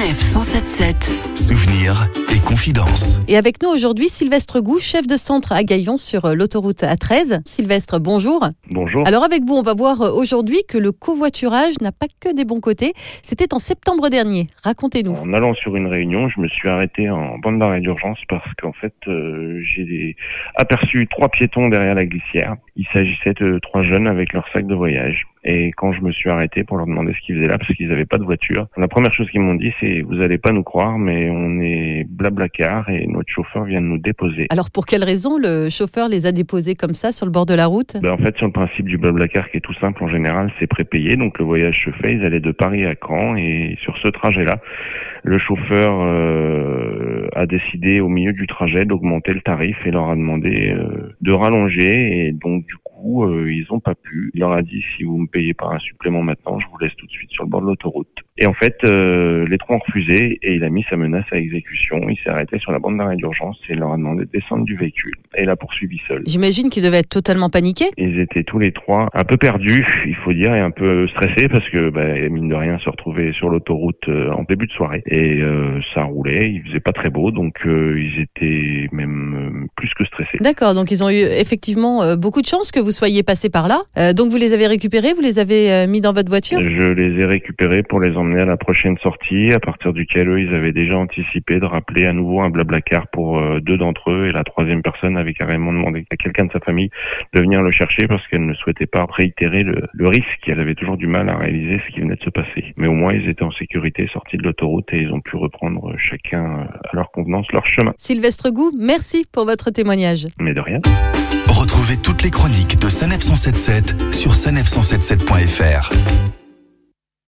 Sanef 177. Souvenirs et confidences. Et avec nous aujourd'hui, Sylvestre Gou, chef de centre à Gaillon sur euh, l'autoroute A13. Sylvestre, bonjour. Bonjour. Alors avec vous, on va voir euh, aujourd'hui que le covoiturage n'a pas que des bons côtés. C'était en septembre dernier. Racontez-nous. En allant sur une réunion, je me suis arrêté en bande d'arrêt d'urgence parce qu'en fait, euh, j'ai aperçu trois piétons derrière la glissière. Il s'agissait de trois jeunes avec leur sac de voyage. Et quand je me suis arrêté pour leur demander ce qu'ils faisaient là, parce qu'ils n'avaient pas de voiture, la première chose qu'ils m'ont dit, c'est vous allez pas nous croire, mais on est blablacar et notre chauffeur vient de nous déposer. Alors pour quelle raison le chauffeur les a déposés comme ça sur le bord de la route? Ben, En fait, sur le principe du blablacar qui est tout simple, en général, c'est prépayé, donc le voyage se fait. Ils allaient de Paris à Caen et sur ce trajet-là, le chauffeur euh, a décidé au milieu du trajet d'augmenter le tarif et leur a demandé euh, de rallonger et donc du coup euh, ils ont pas pu. Il leur a dit si vous me payez pas un supplément maintenant, je vous laisse tout de suite sur le bord de l'autoroute. Et en fait, euh, les trois ont refusé et il a mis sa menace à exécution. Il s'est arrêté sur la bande d'arrêt d'urgence et il leur a demandé de descendre du véhicule et l'a poursuivi seul. J'imagine qu'ils devaient être totalement paniqués. Ils étaient tous les trois un peu perdus, il faut dire, et un peu stressés parce que bah, mine de rien se retrouver sur l'autoroute euh, en début de soirée et ça roulait. Il faisait pas très beau, donc ils étaient même plus que stressés. D'accord, donc ils ont eu effectivement beaucoup de chance que vous soyez passé par là. Euh, donc vous les avez récupérés, vous les avez euh, mis dans votre voiture? Je les ai récupérés pour les emmener à la prochaine sortie, à partir duquel eux, ils avaient déjà anticipé de rappeler à nouveau un blablacar pour euh, deux d'entre eux et la troisième personne avait carrément demandé à quelqu'un de sa famille de venir le chercher parce qu'elle ne souhaitait pas réitérer le, le risque. Elle avait toujours du mal à réaliser ce qui venait de se passer. Mais au moins, ils étaient en sécurité, sortis de l'autoroute et ils ont pu reprendre chacun à leur convenance leur chemin. Sylvestre Gou, merci pour votre témoignage. Mais de rien. Retrouvez toutes les chroniques de Sanef 177 sur sanef177.fr.